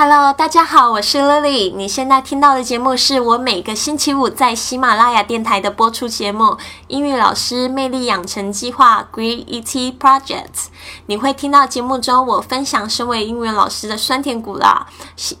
Hello，大家好，我是 Lily。你现在听到的节目是我每个星期五在喜马拉雅电台的播出节目《英语老师魅力养成计划 Great ET Project》。你会听到节目中我分享身为英语老师的酸甜苦辣、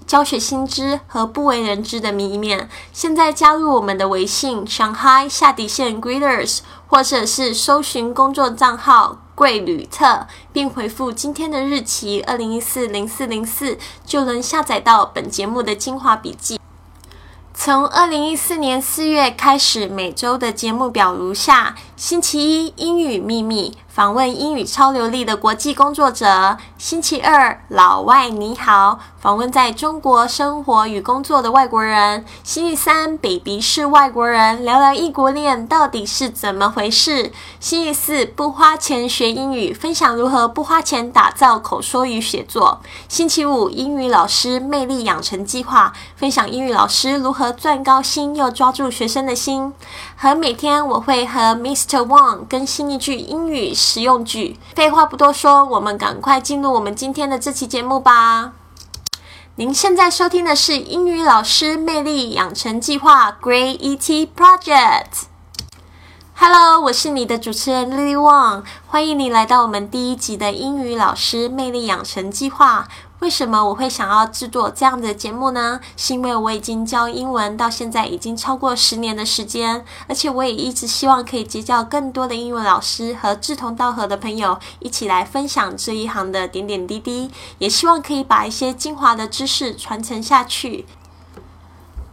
教学新知和不为人知的一面。现在加入我们的微信 Shanghai 下底线 Greeters，或者是搜寻工作账号。贵旅册，并回复今天的日期二零一四零四零四，就能下载到本节目的精华笔记。从二零一四年四月开始，每周的节目表如下：星期一英语秘密。访问英语超流利的国际工作者。星期二，老外你好，访问在中国生活与工作的外国人。星期三，baby 是外国人，聊聊异国恋到底是怎么回事。星期四，不花钱学英语，分享如何不花钱打造口说与写作。星期五，英语老师魅力养成计划，分享英语老师如何赚高薪又抓住学生的心。和每天我会和 Miss Mr. Wang 更新一句英语。实用句。废话不多说，我们赶快进入我们今天的这期节目吧。您现在收听的是英语老师魅力养成计划 Great ET Project。Hello，我是你的主持人 Lily Wang，欢迎你来到我们第一集的英语老师魅力养成计划。为什么我会想要制作这样的节目呢？是因为我已经教英文到现在已经超过十年的时间，而且我也一直希望可以结交更多的英文老师和志同道合的朋友，一起来分享这一行的点点滴滴，也希望可以把一些精华的知识传承下去。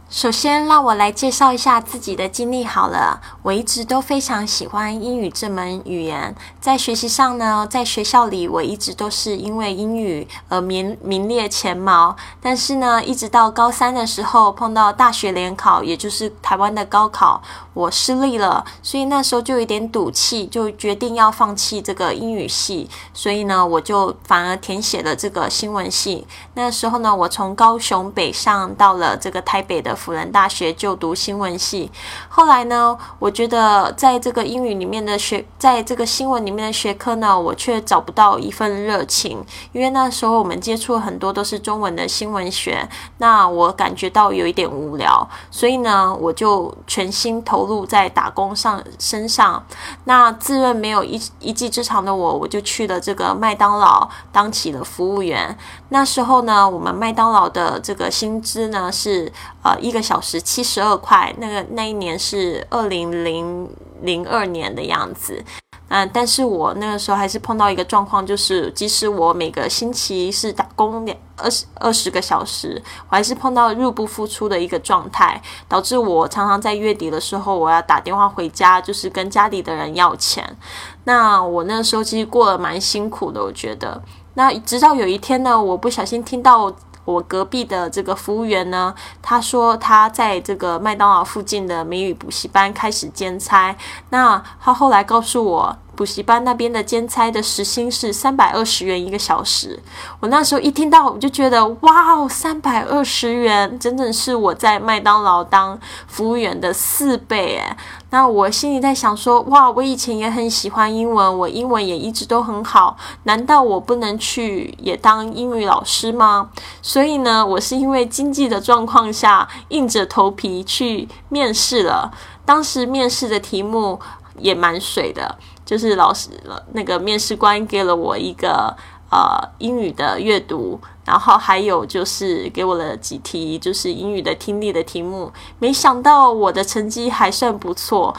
首先，让我来介绍一下自己的经历好了。我一直都非常喜欢英语这门语言，在学习上呢，在学校里我一直都是因为英语而名名列前茅。但是呢，一直到高三的时候碰到大学联考，也就是台湾的高考，我失利了，所以那时候就有点赌气，就决定要放弃这个英语系。所以呢，我就反而填写了这个新闻系。那时候呢，我从高雄北上到了这个台北的。辅仁大学就读新闻系，后来呢，我觉得在这个英语里面的学，在这个新闻里面的学科呢，我却找不到一份热情，因为那时候我们接触很多都是中文的新闻学，那我感觉到有一点无聊，所以呢，我就全心投入在打工上身上。那自认没有一一技之长的我，我就去了这个麦当劳当起了服务员。那时候呢，我们麦当劳的这个薪资呢是呃。一个小时七十二块，那个那一年是二零零零二年的样子，嗯，但是我那个时候还是碰到一个状况，就是即使我每个星期是打工两二十二十个小时，我还是碰到入不敷出的一个状态，导致我常常在月底的时候，我要打电话回家，就是跟家里的人要钱。那我那个时候其实过得蛮辛苦的，我觉得。那直到有一天呢，我不小心听到。我隔壁的这个服务员呢，他说他在这个麦当劳附近的谜语补习班开始兼差。那他后来告诉我。补习班那边的兼差的时薪是三百二十元一个小时，我那时候一听到我就觉得哇哦，三百二十元，整整是我在麦当劳当服务员的四倍诶。那我心里在想说，哇，我以前也很喜欢英文，我英文也一直都很好，难道我不能去也当英语老师吗？所以呢，我是因为经济的状况下，硬着头皮去面试了。当时面试的题目也蛮水的。就是老师那个面试官给了我一个呃英语的阅读，然后还有就是给我了几题就是英语的听力的题目，没想到我的成绩还算不错。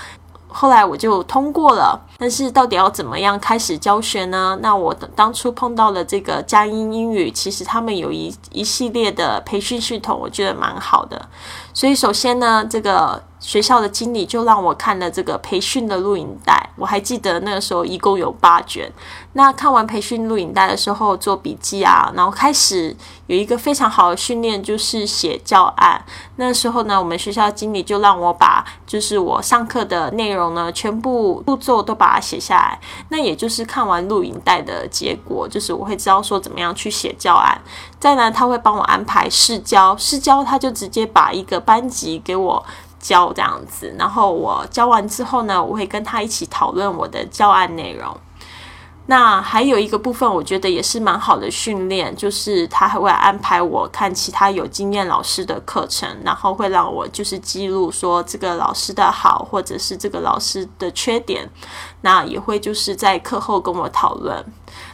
后来我就通过了，但是到底要怎么样开始教学呢？那我当初碰到了这个佳音英语，其实他们有一一系列的培训系统，我觉得蛮好的。所以首先呢，这个学校的经理就让我看了这个培训的录影带，我还记得那个时候一共有八卷。那看完培训录影带的时候，做笔记啊，然后开始有一个非常好的训练，就是写教案。那时候呢，我们学校经理就让我把就是我上课的内容呢，全部步骤都把它写下来。那也就是看完录影带的结果，就是我会知道说怎么样去写教案。再呢，他会帮我安排试教，试教他就直接把一个班级给我教这样子。然后我教完之后呢，我会跟他一起讨论我的教案内容。那还有一个部分，我觉得也是蛮好的训练，就是他还会安排我看其他有经验老师的课程，然后会让我就是记录说这个老师的好，或者是这个老师的缺点，那也会就是在课后跟我讨论。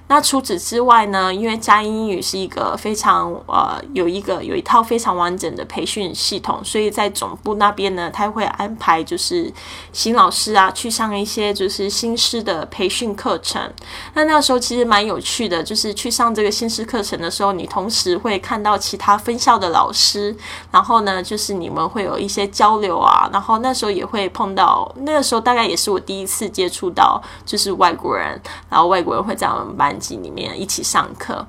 那除此之外呢？因为佳音英语是一个非常呃有一个有一套非常完整的培训系统，所以在总部那边呢，他会安排就是新老师啊去上一些就是新师的培训课程。那那时候其实蛮有趣的，就是去上这个新师课程的时候，你同时会看到其他分校的老师，然后呢，就是你们会有一些交流啊，然后那时候也会碰到，那个时候大概也是我第一次接触到就是外国人，然后外国人会在我们班。级里面一起上课，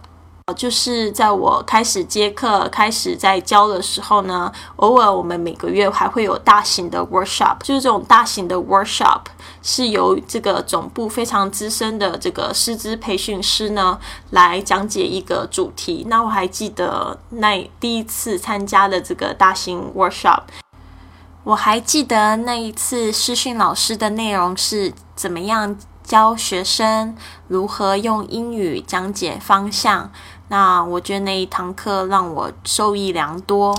就是在我开始接课、开始在教的时候呢，偶尔我们每个月还会有大型的 workshop，就是这种大型的 workshop 是由这个总部非常资深的这个师资培训师呢来讲解一个主题。那我还记得那第一次参加的这个大型 workshop，我还记得那一次师训老师的内容是怎么样。教学生如何用英语讲解方向，那我觉得那一堂课让我受益良多，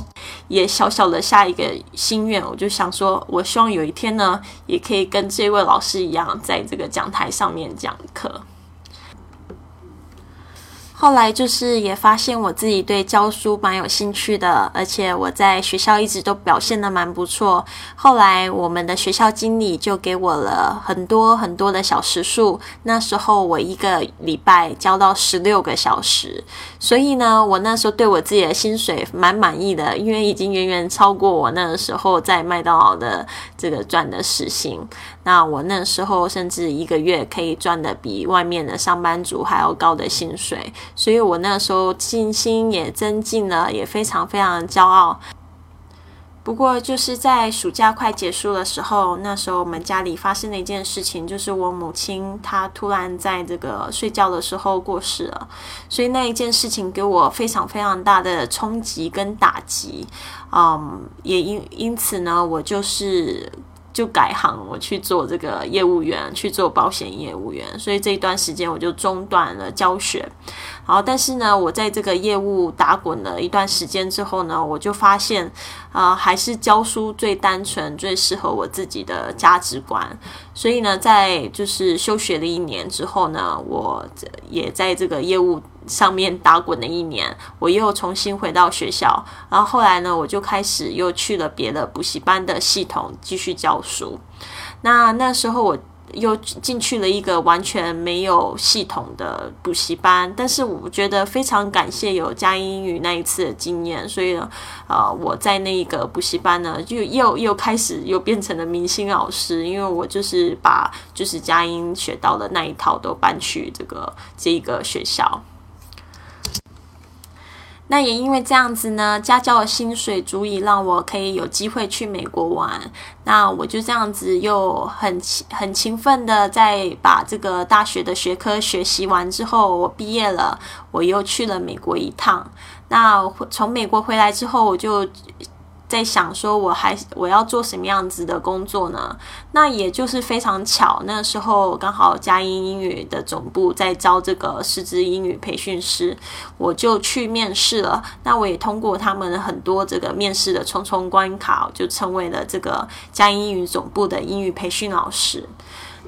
也小小的下一个心愿，我就想说，我希望有一天呢，也可以跟这位老师一样，在这个讲台上面讲课。后来就是也发现我自己对教书蛮有兴趣的，而且我在学校一直都表现的蛮不错。后来我们的学校经理就给我了很多很多的小时数，那时候我一个礼拜教到十六个小时，所以呢，我那时候对我自己的薪水蛮满意的，因为已经远远超过我那个时候在麦当劳的这个赚的时薪。那我那时候甚至一个月可以赚的比外面的上班族还要高的薪水，所以我那时候信心也增进了，也非常非常骄傲。不过就是在暑假快结束的时候，那时候我们家里发生了一件事情，就是我母亲她突然在这个睡觉的时候过世了，所以那一件事情给我非常非常大的冲击跟打击，嗯，也因因此呢，我就是。就改行，我去做这个业务员，去做保险业务员，所以这一段时间我就中断了教学。好，但是呢，我在这个业务打滚了一段时间之后呢，我就发现，啊，还是教书最单纯、最适合我自己的价值观。所以呢，在就是休学了一年之后呢，我也在这个业务上面打滚了一年，我又重新回到学校。然后后来呢，我就开始又去了别的补习班的系统继续教书。那那时候我。又进去了一个完全没有系统的补习班，但是我觉得非常感谢有加英语那一次的经验，所以呢，呃，我在那一个补习班呢，就又又开始又变成了明星老师，因为我就是把就是佳音学到的那一套都搬去这个这个学校。那也因为这样子呢，家教的薪水足以让我可以有机会去美国玩。那我就这样子又很很勤奋的在把这个大学的学科学习完之后，我毕业了，我又去了美国一趟。那从美国回来之后，我就。在想说，我还我要做什么样子的工作呢？那也就是非常巧，那时候刚好佳音英语的总部在招这个师资英语培训师，我就去面试了。那我也通过他们很多这个面试的重重关卡，就成为了这个佳音英语总部的英语培训老师。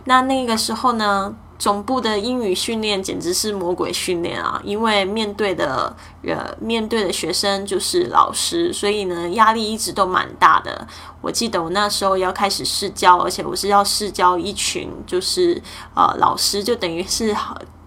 那那个时候呢？总部的英语训练简直是魔鬼训练啊！因为面对的呃面对的学生就是老师，所以呢压力一直都蛮大的。我记得我那时候要开始试教，而且我是要试教一群就是呃老师，就等于是。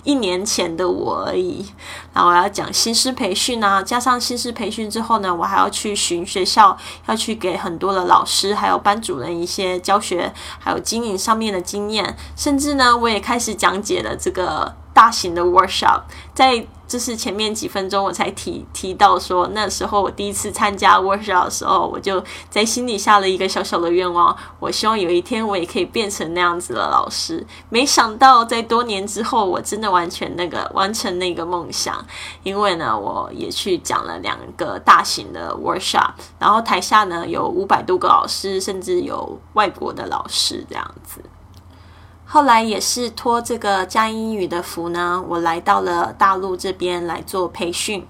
一年前的我而已，然后我要讲新师培训啊，加上新师培训之后呢，我还要去巡学校，要去给很多的老师还有班主任一些教学还有经营上面的经验，甚至呢，我也开始讲解了这个大型的 workshop，在。就是前面几分钟我才提提到说，那时候我第一次参加 workshop 的时候，我就在心里下了一个小小的愿望，我希望有一天我也可以变成那样子的老师。没想到在多年之后，我真的完全那个完成那个梦想，因为呢，我也去讲了两个大型的 workshop，然后台下呢有五百多个老师，甚至有外国的老师这样子。后来也是托这个加英语的福呢，我来到了大陆这边来做培训。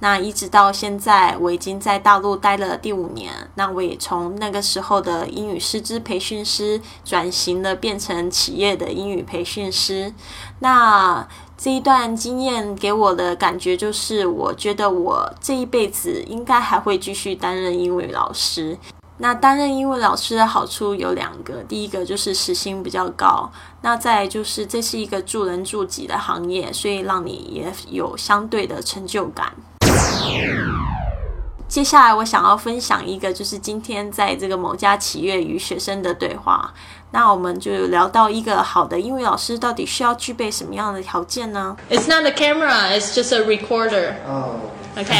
那一直到现在，我已经在大陆待了第五年。那我也从那个时候的英语师资培训师转型了，变成企业的英语培训师。那这一段经验给我的感觉就是，我觉得我这一辈子应该还会继续担任英语老师。那担任英文老师的好处有两个，第一个就是时薪比较高，那再就是这是一个助人助己的行业，所以让你也有相对的成就感。接下来我想要分享一个，就是今天在这个某家企业与学生的对话。那我们就聊到一个好的英语老师到底需要具备什么样的条件呢？It's not a camera, it's just a recorder. OK.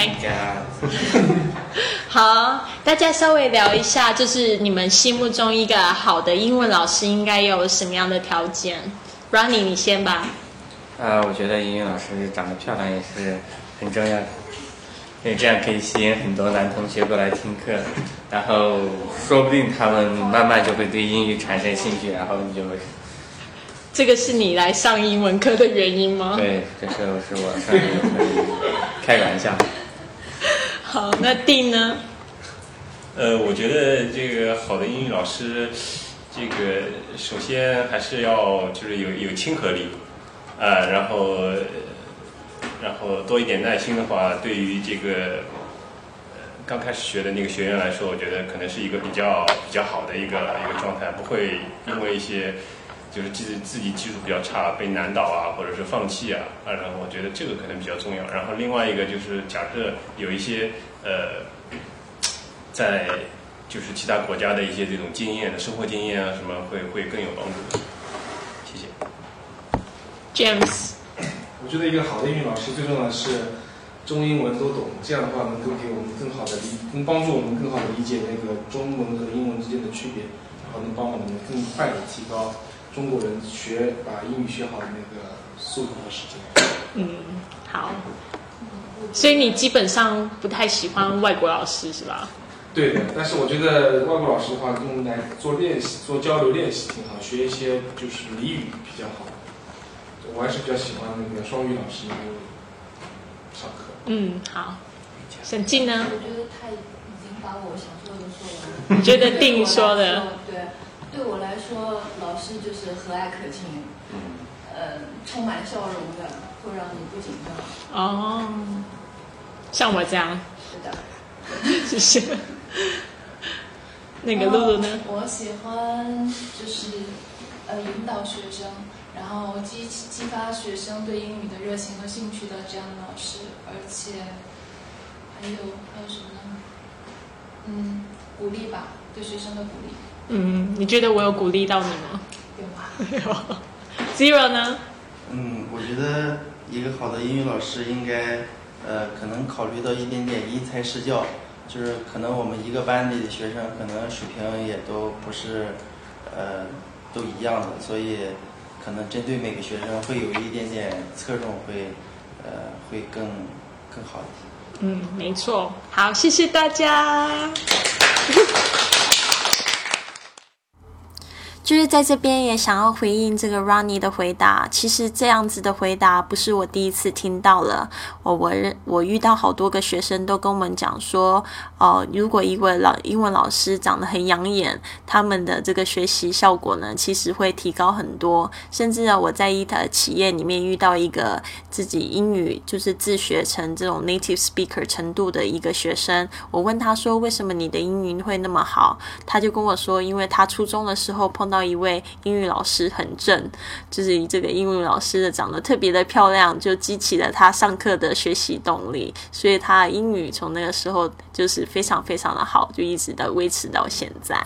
好，大家稍微聊一下，就是你们心目中一个好的英文老师应该有什么样的条件？Running，你先吧。呃，我觉得英语老师长得漂亮也是很重要的。因为这样可以吸引很多男同学过来听课，然后说不定他们慢慢就会对英语产生兴趣，然后你就会。这个是你来上英文课的原因吗？对，这是是我上英文课开玩笑。好，那定呢？呃，我觉得这个好的英语老师，这个首先还是要就是有有亲和力，啊，然后。然后多一点耐心的话，对于这个刚开始学的那个学员来说，我觉得可能是一个比较比较好的一个一个状态，不会因为一些就是自己自己技术比较差被难倒啊，或者是放弃啊啊。然后我觉得这个可能比较重要。然后另外一个就是，假设有一些呃，在就是其他国家的一些这种经验的生活经验啊什么，会会更有帮助。谢谢，James。我觉得一个好的英语老师最重要的是中英文都懂，这样的话能够给我们更好的理，能帮助我们更好的理解那个中文和英文之间的区别，然后能帮我们更快的提高中国人学把英语学好的那个速度和时间。嗯，好。所以你基本上不太喜欢外国老师是吧？对的，但是我觉得外国老师的话用来做练习、做交流练习挺好，学一些就是俚语比较好。我还是比较喜欢那个双语老师上课。嗯，好。沈静呢？我觉得他已经把我想说的说了。你觉得定说的？对，对我来说，老师就是和蔼可亲，呃，充满笑容的，会让你不紧张。哦，像我这样。是的。谢谢。那个露露呢？我喜欢就是呃引导学生。然后激激发学生对英语的热情和兴趣的这样的老师，而且还有还有什么呢？嗯，鼓励吧，对学生的鼓励。嗯，你觉得我有鼓励到你吗？有啊。有。Zero 呢？嗯，我觉得一个好的英语老师应该，呃，可能考虑到一点点因材施教，就是可能我们一个班里的学生可能水平也都不是，呃，都一样的，所以。可能针对每个学生会有一点点侧重，会呃会更更好一些。嗯，没错。好，谢谢大家。就是在这边也想要回应这个 Ronnie 的回答。其实这样子的回答不是我第一次听到了。我我我遇到好多个学生都跟我们讲说，哦，如果一位老英文老师长得很养眼，他们的这个学习效果呢，其实会提高很多。甚至呢，我在一的企业里面遇到一个自己英语就是自学成这种 native speaker 程度的一个学生，我问他说，为什么你的英语会那么好？他就跟我说，因为他初中的时候碰到。一位英语老师很正，就是这个英语老师的长得特别的漂亮，就激起了他上课的学习动力，所以他英语从那个时候就是非常非常的好，就一直的维持到现在。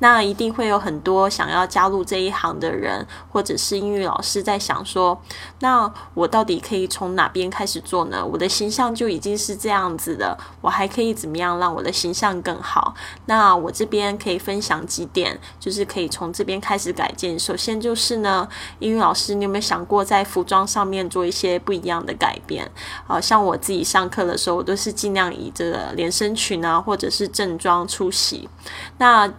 那一定会有很多想要加入这一行的人，或者是英语老师在想说，那我到底可以从哪边开始做呢？我的形象就已经是这样子的，我还可以怎么样让我的形象更好？那我这边可以分享几点，就是可以从这边开始改进。首先就是呢，英语老师，你有没有想过在服装上面做一些不一样的改变？啊，像我自己上课的时候，我都是尽量以这个连身裙啊，或者是正装出席。那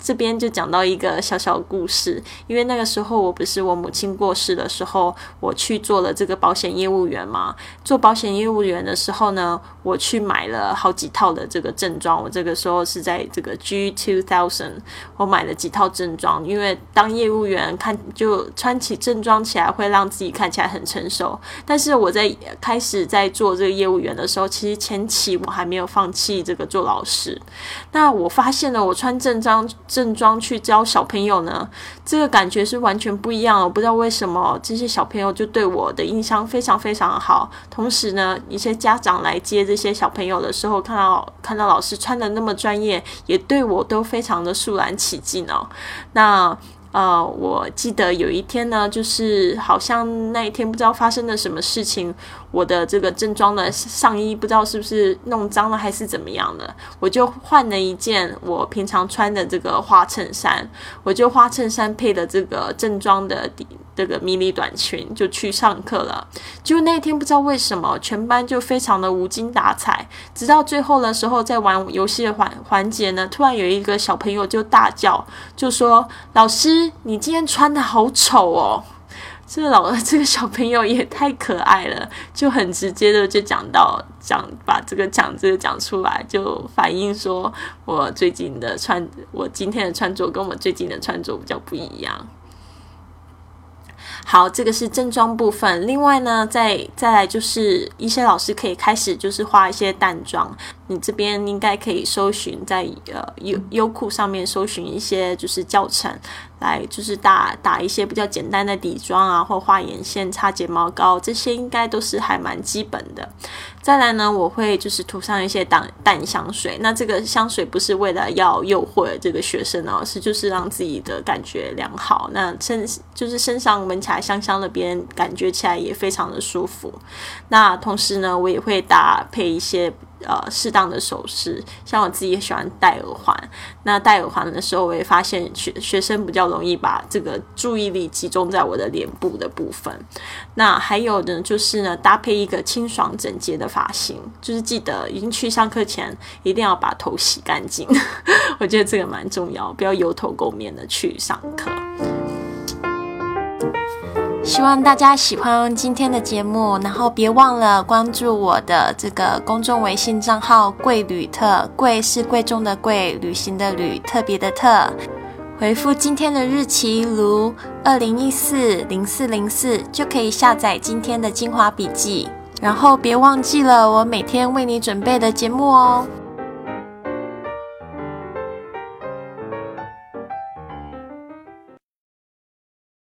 这边就讲到一个小小故事，因为那个时候我不是我母亲过世的时候，我去做了这个保险业务员嘛。做保险业务员的时候呢，我去买了好几套的这个正装。我这个时候是在这个 G Two Thousand，我买了几套正装，因为当业务员看就穿起正装起来会让自己看起来很成熟。但是我在开始在做这个业务员的时候，其实前期我还没有放弃这个做老师。那我发现了，我穿正装。正装去教小朋友呢，这个感觉是完全不一样。我不知道为什么这些小朋友就对我的印象非常非常好。同时呢，一些家长来接这些小朋友的时候，看到看到老师穿的那么专业，也对我都非常的肃然起敬哦。那。呃，我记得有一天呢，就是好像那一天不知道发生了什么事情，我的这个正装的上衣不知道是不是弄脏了还是怎么样的，我就换了一件我平常穿的这个花衬衫，我就花衬衫配的这个正装的底。这个迷你短裙就去上课了，就那天不知道为什么全班就非常的无精打采，直到最后的时候在玩游戏的环环节呢，突然有一个小朋友就大叫，就说：“老师，你今天穿的好丑哦！”这个老 这个小朋友也太可爱了，就很直接的就讲到讲把这个讲这个讲出来，就反映说我最近的穿，我今天的穿着跟我最近的穿着比较不一样。好，这个是正装部分。另外呢，再再来就是一些老师可以开始就是画一些淡妆。你这边应该可以搜寻在呃优优酷上面搜寻一些就是教程，来就是打打一些比较简单的底妆啊，或画眼线、擦睫毛膏，这些应该都是还蛮基本的。再来呢，我会就是涂上一些淡淡香水。那这个香水不是为了要诱惑这个学生哦，是就是让自己的感觉良好。那身就是身上闻起来香香的，别人感觉起来也非常的舒服。那同时呢，我也会搭配一些。呃，适当的首饰，像我自己也喜欢戴耳环。那戴耳环的时候，我也发现学学生比较容易把这个注意力集中在我的脸部的部分。那还有呢，就是呢，搭配一个清爽整洁的发型，就是记得已经去上课前一定要把头洗干净。我觉得这个蛮重要，不要油头垢面的去上课。希望大家喜欢今天的节目，然后别忘了关注我的这个公众微信账号“贵旅特”，贵是贵重的贵，旅行的旅，特别的特。回复今天的日期，如二零一四零四零四，就可以下载今天的精华笔记。然后别忘记了我每天为你准备的节目哦。